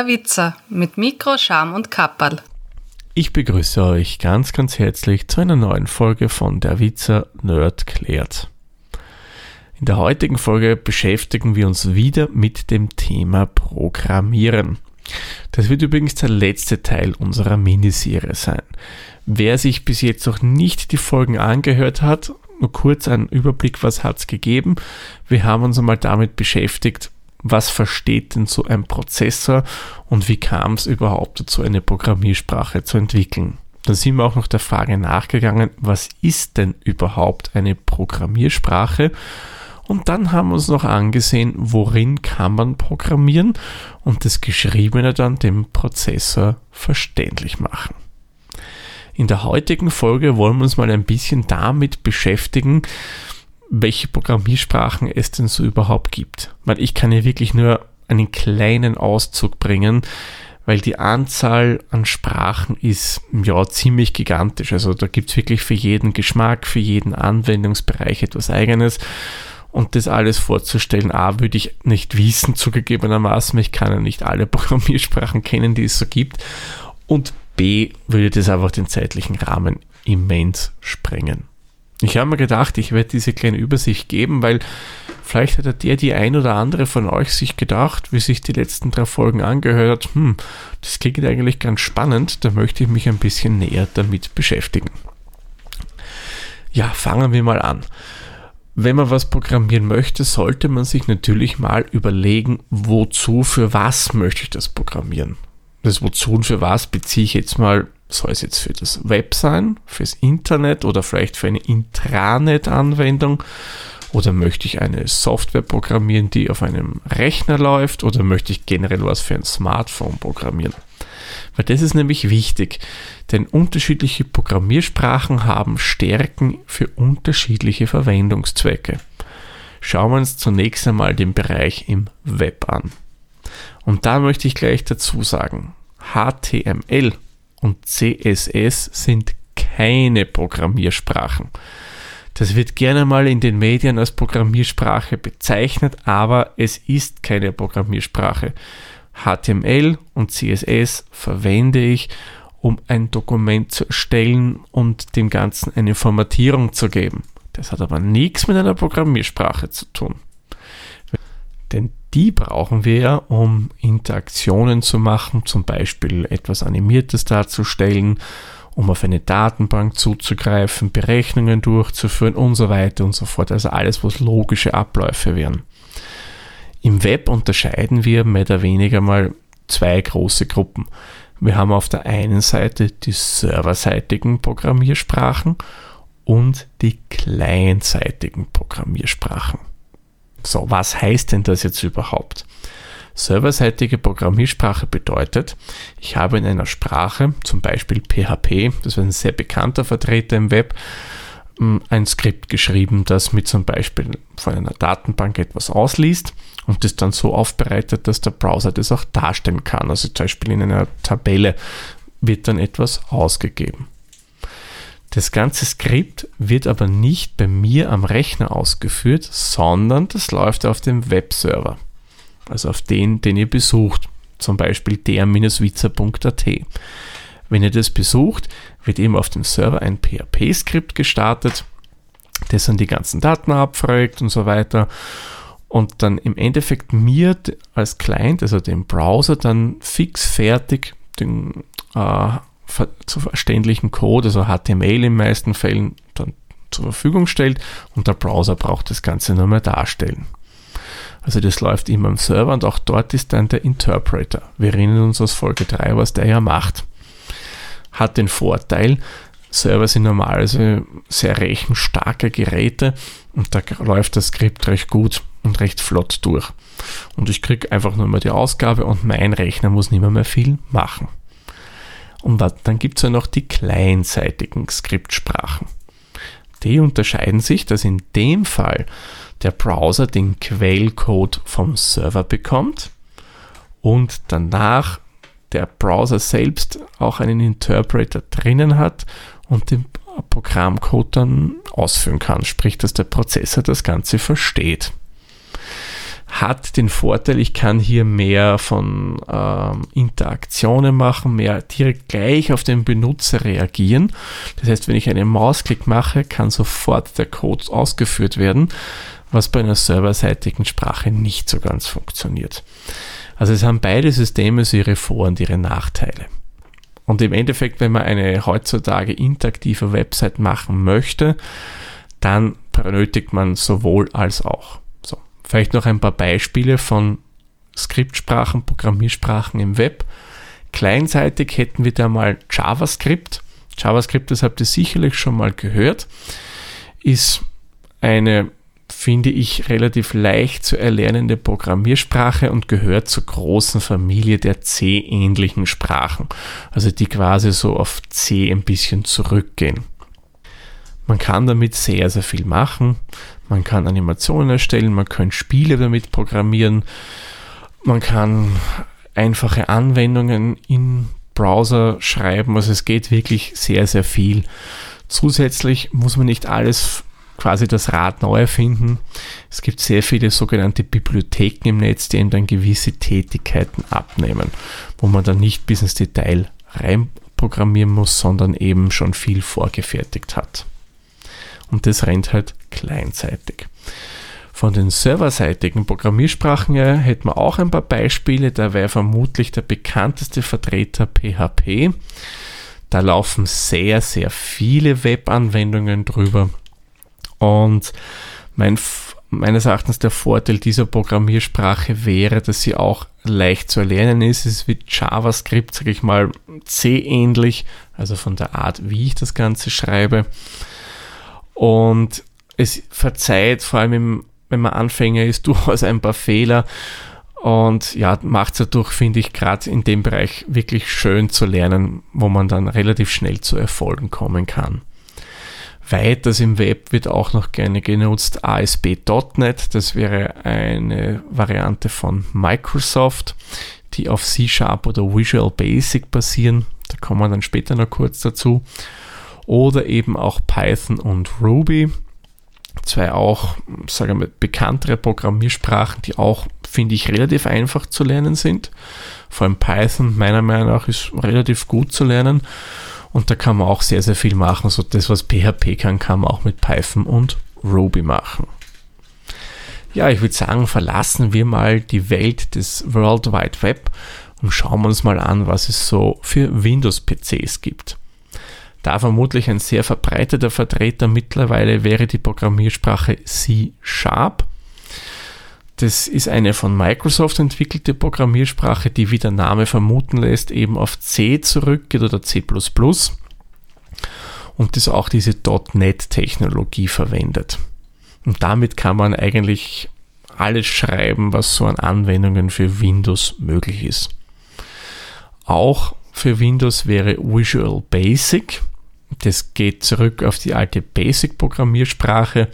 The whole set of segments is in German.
Der Witzer mit Mikro, Scham und Kapperl. Ich begrüße euch ganz, ganz herzlich zu einer neuen Folge von Der Witzer Nerd klärt. In der heutigen Folge beschäftigen wir uns wieder mit dem Thema Programmieren. Das wird übrigens der letzte Teil unserer Miniserie sein. Wer sich bis jetzt noch nicht die Folgen angehört hat, nur kurz einen Überblick, was hat es gegeben. Wir haben uns einmal damit beschäftigt, was versteht denn so ein Prozessor und wie kam es überhaupt dazu, eine Programmiersprache zu entwickeln. Dann sind wir auch noch der Frage nachgegangen, was ist denn überhaupt eine Programmiersprache? Und dann haben wir uns noch angesehen, worin kann man programmieren und das Geschriebene dann dem Prozessor verständlich machen. In der heutigen Folge wollen wir uns mal ein bisschen damit beschäftigen, welche Programmiersprachen es denn so überhaupt gibt. Weil ich kann hier wirklich nur einen kleinen Auszug bringen, weil die Anzahl an Sprachen ist ja ziemlich gigantisch. Also da gibt es wirklich für jeden Geschmack, für jeden Anwendungsbereich etwas eigenes. Und das alles vorzustellen, A, würde ich nicht wissen, zugegebenermaßen. Ich kann ja nicht alle Programmiersprachen kennen, die es so gibt. Und B, würde das einfach den zeitlichen Rahmen immens sprengen. Ich habe mir gedacht, ich werde diese kleine Übersicht geben, weil vielleicht hat der, die ein oder andere von euch sich gedacht, wie sich die letzten drei Folgen angehört hat, hm, das klingt eigentlich ganz spannend, da möchte ich mich ein bisschen näher damit beschäftigen. Ja, fangen wir mal an. Wenn man was programmieren möchte, sollte man sich natürlich mal überlegen, wozu, für was möchte ich das programmieren. Das wozu und für was beziehe ich jetzt mal soll es jetzt für das Web sein, fürs Internet oder vielleicht für eine Intranet-Anwendung? Oder möchte ich eine Software programmieren, die auf einem Rechner läuft? Oder möchte ich generell was für ein Smartphone programmieren? Weil das ist nämlich wichtig, denn unterschiedliche Programmiersprachen haben Stärken für unterschiedliche Verwendungszwecke. Schauen wir uns zunächst einmal den Bereich im Web an. Und da möchte ich gleich dazu sagen, HTML und CSS sind keine Programmiersprachen. Das wird gerne mal in den Medien als Programmiersprache bezeichnet, aber es ist keine Programmiersprache. HTML und CSS verwende ich, um ein Dokument zu erstellen und dem Ganzen eine Formatierung zu geben. Das hat aber nichts mit einer Programmiersprache zu tun. Die brauchen wir ja, um Interaktionen zu machen, zum Beispiel etwas Animiertes darzustellen, um auf eine Datenbank zuzugreifen, Berechnungen durchzuführen und so weiter und so fort. Also alles, was logische Abläufe wären. Im Web unterscheiden wir mehr oder weniger mal zwei große Gruppen. Wir haben auf der einen Seite die serverseitigen Programmiersprachen und die clientseitigen Programmiersprachen. So, was heißt denn das jetzt überhaupt? Serverseitige Programmiersprache bedeutet, ich habe in einer Sprache, zum Beispiel PHP, das ist ein sehr bekannter Vertreter im Web, ein Skript geschrieben, das mit zum Beispiel von einer Datenbank etwas ausliest und das dann so aufbereitet, dass der Browser das auch darstellen kann. Also zum Beispiel in einer Tabelle wird dann etwas ausgegeben. Das ganze Skript wird aber nicht bei mir am Rechner ausgeführt, sondern das läuft auf dem Webserver. Also auf den, den ihr besucht. Zum Beispiel der-witzer.at. Wenn ihr das besucht, wird eben auf dem Server ein PHP-Skript gestartet, das dann die ganzen Daten abfragt und so weiter. Und dann im Endeffekt mir als Client, also dem Browser, dann fix fertig den äh, zu verständlichen Code, also HTML in den meisten Fällen, dann zur Verfügung stellt und der Browser braucht das Ganze nur mehr darstellen. Also das läuft immer im Server und auch dort ist dann der Interpreter. Wir erinnern uns aus Folge 3, was der ja macht. Hat den Vorteil, Server sind normalerweise sehr rechenstarke Geräte und da läuft das Skript recht gut und recht flott durch. Und ich kriege einfach nur mal die Ausgabe und mein Rechner muss nicht mehr, mehr viel machen. Und dann gibt es ja noch die kleinseitigen Skriptsprachen. Die unterscheiden sich, dass in dem Fall der Browser den Quellcode vom Server bekommt und danach der Browser selbst auch einen Interpreter drinnen hat und den Programmcode dann ausführen kann, sprich, dass der Prozessor das Ganze versteht. Hat den Vorteil, ich kann hier mehr von ähm, Interaktionen machen, mehr direkt gleich auf den Benutzer reagieren. Das heißt, wenn ich einen Mausklick mache, kann sofort der Code ausgeführt werden, was bei einer serverseitigen Sprache nicht so ganz funktioniert. Also es haben beide Systeme so ihre Vor- und ihre Nachteile. Und im Endeffekt, wenn man eine heutzutage interaktive Website machen möchte, dann benötigt man sowohl als auch. Vielleicht noch ein paar Beispiele von Skriptsprachen, Programmiersprachen im Web. Kleinseitig hätten wir da mal JavaScript. JavaScript, das habt ihr sicherlich schon mal gehört, ist eine, finde ich, relativ leicht zu erlernende Programmiersprache und gehört zur großen Familie der C-ähnlichen Sprachen. Also die quasi so auf C ein bisschen zurückgehen. Man kann damit sehr, sehr viel machen. Man kann Animationen erstellen, man kann Spiele damit programmieren, man kann einfache Anwendungen in Browser schreiben. Also es geht wirklich sehr, sehr viel. Zusätzlich muss man nicht alles quasi das Rad neu erfinden. Es gibt sehr viele sogenannte Bibliotheken im Netz, die eben dann gewisse Tätigkeiten abnehmen, wo man dann nicht bis ins Detail reinprogrammieren muss, sondern eben schon viel vorgefertigt hat und das rennt halt kleinseitig. Von den serverseitigen Programmiersprachen her hätten wir auch ein paar Beispiele. Da wäre vermutlich der bekannteste Vertreter PHP. Da laufen sehr, sehr viele Webanwendungen drüber. Und mein, meines Erachtens der Vorteil dieser Programmiersprache wäre, dass sie auch leicht zu erlernen ist. Es ist wie JavaScript, sage ich mal, C-ähnlich, also von der Art, wie ich das Ganze schreibe. Und es verzeiht, vor allem im, wenn man Anfänger ist, durchaus ein paar Fehler. Und ja, macht es dadurch, finde ich, gerade in dem Bereich wirklich schön zu lernen, wo man dann relativ schnell zu Erfolgen kommen kann. Weiters im Web wird auch noch gerne genutzt ASP.NET. Das wäre eine Variante von Microsoft, die auf C-Sharp oder Visual Basic basieren. Da kommen wir dann später noch kurz dazu oder eben auch Python und Ruby. Zwei auch, sagen wir, bekanntere Programmiersprachen, die auch, finde ich, relativ einfach zu lernen sind. Vor allem Python, meiner Meinung nach, ist relativ gut zu lernen. Und da kann man auch sehr, sehr viel machen. So das, was PHP kann, kann man auch mit Python und Ruby machen. Ja, ich würde sagen, verlassen wir mal die Welt des World Wide Web und schauen wir uns mal an, was es so für Windows-PCs gibt. Da vermutlich ein sehr verbreiteter Vertreter mittlerweile wäre die Programmiersprache C Sharp. Das ist eine von Microsoft entwickelte Programmiersprache, die wie der Name vermuten lässt, eben auf C zurückgeht oder C und das auch diese .NET-Technologie verwendet. Und damit kann man eigentlich alles schreiben, was so an Anwendungen für Windows möglich ist. Auch für Windows wäre Visual Basic. Das geht zurück auf die alte Basic-Programmiersprache,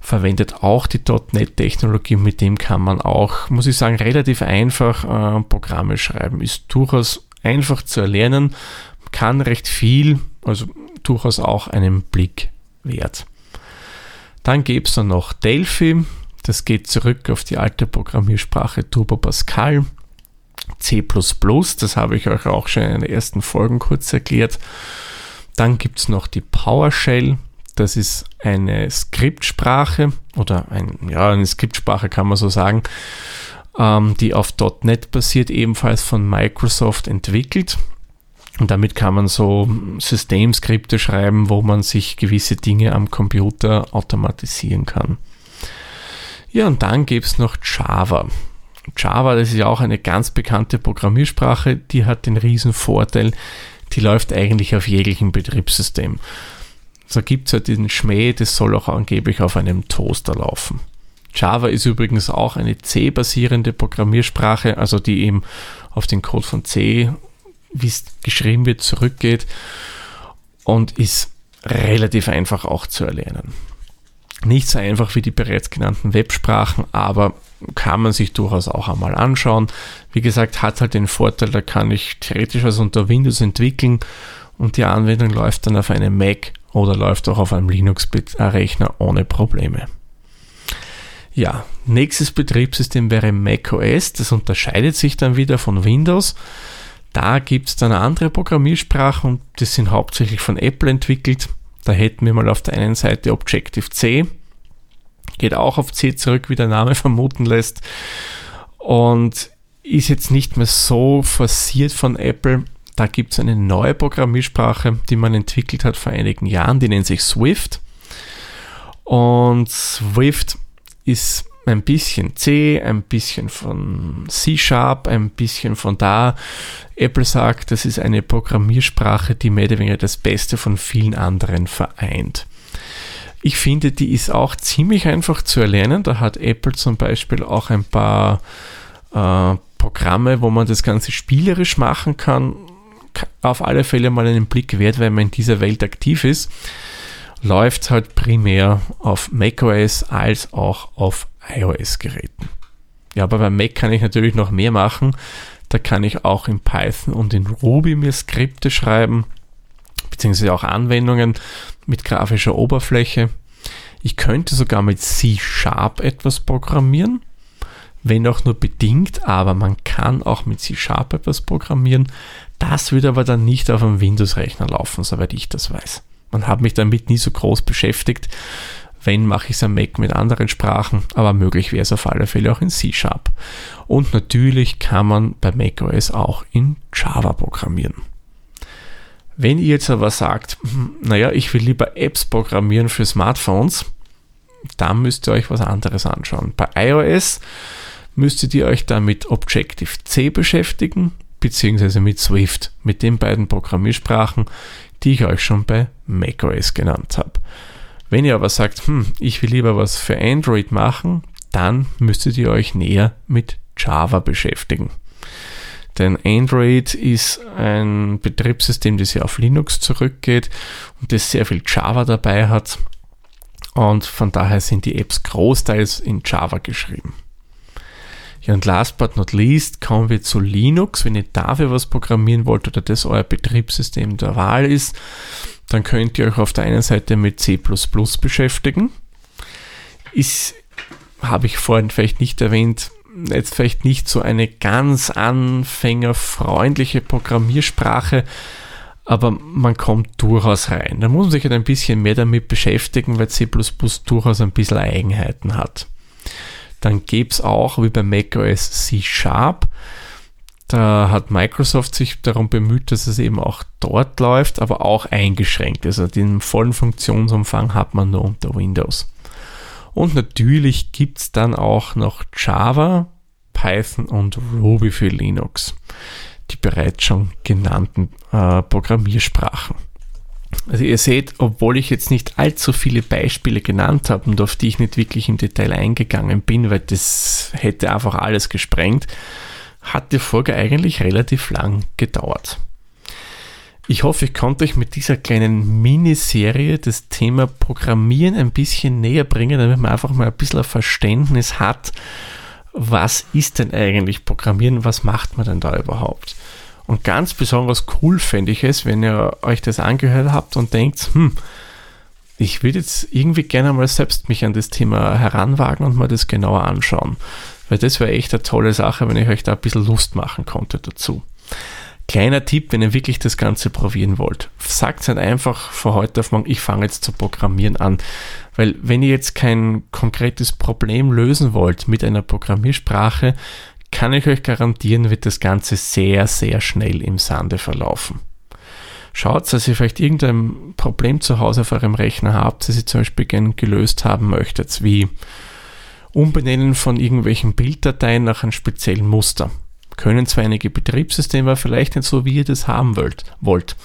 verwendet auch die .NET-Technologie, mit dem kann man auch, muss ich sagen, relativ einfach äh, Programme schreiben. Ist durchaus einfach zu erlernen, kann recht viel, also durchaus auch einen Blick wert. Dann gäbe es dann noch Delphi, das geht zurück auf die alte Programmiersprache Turbo Pascal. C++, das habe ich euch auch schon in den ersten Folgen kurz erklärt. Dann gibt es noch die PowerShell. Das ist eine Skriptsprache oder ein, ja, eine Skriptsprache kann man so sagen, ähm, die auf .NET basiert, ebenfalls von Microsoft entwickelt. Und damit kann man so Systemskripte schreiben, wo man sich gewisse Dinge am Computer automatisieren kann. Ja, und dann gibt es noch Java. Java, das ist ja auch eine ganz bekannte Programmiersprache, die hat den riesen Vorteil, die läuft eigentlich auf jeglichem Betriebssystem. So gibt es ja diesen Schmäh, das soll auch angeblich auf einem Toaster laufen. Java ist übrigens auch eine C-basierende Programmiersprache, also die eben auf den Code von C, wie es geschrieben wird, zurückgeht und ist relativ einfach auch zu erlernen. Nicht so einfach wie die bereits genannten Websprachen, aber kann man sich durchaus auch einmal anschauen. Wie gesagt, hat halt den Vorteil, da kann ich theoretisch was unter Windows entwickeln und die Anwendung läuft dann auf einem Mac oder läuft auch auf einem Linux-Rechner ohne Probleme. Ja, nächstes Betriebssystem wäre macOS. Das unterscheidet sich dann wieder von Windows. Da gibt es dann andere Programmiersprachen und die sind hauptsächlich von Apple entwickelt. Da hätten wir mal auf der einen Seite Objective-C, geht auch auf C zurück, wie der Name vermuten lässt. Und ist jetzt nicht mehr so forciert von Apple. Da gibt es eine neue Programmiersprache, die man entwickelt hat vor einigen Jahren, die nennt sich Swift. Und Swift ist ein bisschen C, ein bisschen von C-Sharp, ein bisschen von da. Apple sagt, das ist eine Programmiersprache, die mehr oder weniger das Beste von vielen anderen vereint. Ich finde, die ist auch ziemlich einfach zu erlernen. Da hat Apple zum Beispiel auch ein paar äh, Programme, wo man das Ganze spielerisch machen kann. Auf alle Fälle mal einen Blick wert, wenn man in dieser Welt aktiv ist. Läuft halt primär auf macOS als auch auf iOS-Geräten. Ja, aber beim Mac kann ich natürlich noch mehr machen. Da kann ich auch in Python und in Ruby mir Skripte schreiben, beziehungsweise auch Anwendungen mit grafischer Oberfläche. Ich könnte sogar mit C-Sharp etwas programmieren, wenn auch nur bedingt, aber man kann auch mit C-Sharp etwas programmieren. Das würde aber dann nicht auf einem Windows-Rechner laufen, soweit ich das weiß. Man hat mich damit nie so groß beschäftigt. Wenn, mache ich es am Mac mit anderen Sprachen, aber möglich wäre es auf alle Fälle auch in C-Sharp. Und natürlich kann man bei macOS auch in Java programmieren. Wenn ihr jetzt aber sagt, hm, naja, ich will lieber Apps programmieren für Smartphones, dann müsst ihr euch was anderes anschauen. Bei iOS müsstet ihr euch dann mit Objective-C beschäftigen, beziehungsweise mit Swift, mit den beiden Programmiersprachen, die ich euch schon bei macOS genannt habe. Wenn ihr aber sagt, hm, ich will lieber was für Android machen, dann müsstet ihr euch näher mit Java beschäftigen. Denn Android ist ein Betriebssystem, das ja auf Linux zurückgeht und das sehr viel Java dabei hat. Und von daher sind die Apps großteils in Java geschrieben. Ja, und last but not least kommen wir zu Linux. Wenn ihr dafür was programmieren wollt oder das euer Betriebssystem der Wahl ist, dann könnt ihr euch auf der einen Seite mit C beschäftigen. Ist, habe ich vorhin vielleicht nicht erwähnt, jetzt vielleicht nicht so eine ganz anfängerfreundliche Programmiersprache, aber man kommt durchaus rein. Da muss man sich halt ein bisschen mehr damit beschäftigen, weil C durchaus ein bisschen Eigenheiten hat. Dann gäbe es auch, wie bei macOS, C Sharp. Da hat Microsoft sich darum bemüht, dass es eben auch dort läuft, aber auch eingeschränkt. Also den vollen Funktionsumfang hat man nur unter Windows. Und natürlich gibt es dann auch noch Java, Python und Ruby für Linux. Die bereits schon genannten äh, Programmiersprachen. Also ihr seht, obwohl ich jetzt nicht allzu viele Beispiele genannt habe und auf die ich nicht wirklich im Detail eingegangen bin, weil das hätte einfach alles gesprengt, hat die Folge eigentlich relativ lang gedauert. Ich hoffe, ich konnte euch mit dieser kleinen Miniserie das Thema Programmieren ein bisschen näher bringen, damit man einfach mal ein bisschen ein Verständnis hat, was ist denn eigentlich Programmieren, was macht man denn da überhaupt? Und ganz besonders cool fände ich es, wenn ihr euch das angehört habt und denkt, hm, ich würde jetzt irgendwie gerne mal selbst mich an das Thema heranwagen und mal das genauer anschauen. Weil das wäre echt eine tolle Sache, wenn ich euch da ein bisschen Lust machen konnte dazu. Kleiner Tipp, wenn ihr wirklich das Ganze probieren wollt. Sagt nicht einfach von heute auf morgen, ich fange jetzt zu programmieren an. Weil wenn ihr jetzt kein konkretes Problem lösen wollt mit einer Programmiersprache, kann ich euch garantieren, wird das Ganze sehr, sehr schnell im Sande verlaufen. Schaut, dass ihr vielleicht irgendein Problem zu Hause auf eurem Rechner habt, das ihr zum Beispiel gerne gelöst haben möchtet, wie Umbenennen von irgendwelchen Bilddateien nach einem speziellen Muster. Können zwar einige Betriebssysteme, aber vielleicht nicht so, wie ihr das haben wollt. wollt.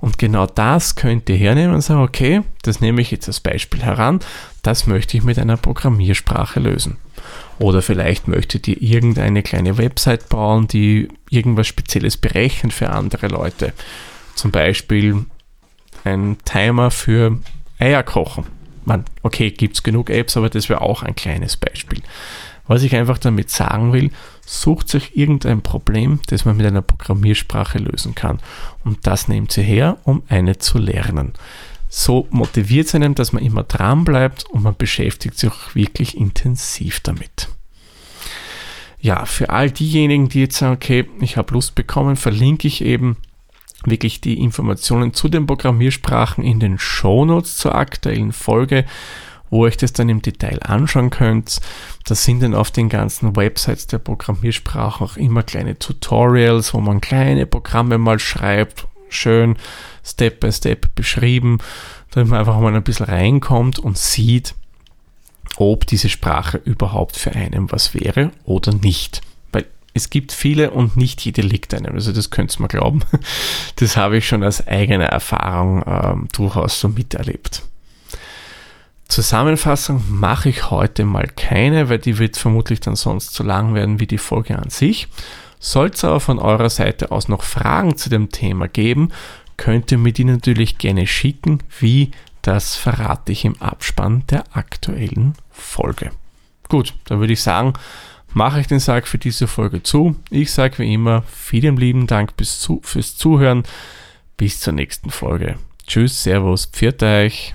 Und genau das könnt ihr hernehmen und sagen, okay, das nehme ich jetzt als Beispiel heran, das möchte ich mit einer Programmiersprache lösen. Oder vielleicht möchtet ihr irgendeine kleine Website bauen, die irgendwas Spezielles berechnet für andere Leute. Zum Beispiel ein Timer für Eier kochen man, okay, gibt es genug Apps, aber das wäre auch ein kleines Beispiel. Was ich einfach damit sagen will, sucht sich irgendein Problem, das man mit einer Programmiersprache lösen kann. Und das nehmt ihr her, um eine zu lernen. So motiviert es einem, dass man immer dran bleibt und man beschäftigt sich auch wirklich intensiv damit. Ja, für all diejenigen, die jetzt sagen, okay, ich habe Lust bekommen, verlinke ich eben wirklich die Informationen zu den Programmiersprachen in den Shownotes zur aktuellen Folge, wo ihr euch das dann im Detail anschauen könnt. Da sind dann auf den ganzen Websites der Programmiersprachen auch immer kleine Tutorials, wo man kleine Programme mal schreibt, schön Step by Step beschrieben, damit man einfach mal ein bisschen reinkommt und sieht, ob diese Sprache überhaupt für einen was wäre oder nicht es gibt viele und nicht jede liegt einem. Also das könnt ihr mal glauben. Das habe ich schon als eigene Erfahrung ähm, durchaus so miterlebt. Zusammenfassung mache ich heute mal keine, weil die wird vermutlich dann sonst so lang werden wie die Folge an sich. Sollte es aber von eurer Seite aus noch Fragen zu dem Thema geben, könnt ihr mir die natürlich gerne schicken. Wie, das verrate ich im Abspann der aktuellen Folge. Gut, dann würde ich sagen, mache ich den Sack für diese Folge zu. Ich sage wie immer vielen lieben Dank bis zu, fürs Zuhören. Bis zur nächsten Folge. Tschüss, Servus, pfiat euch.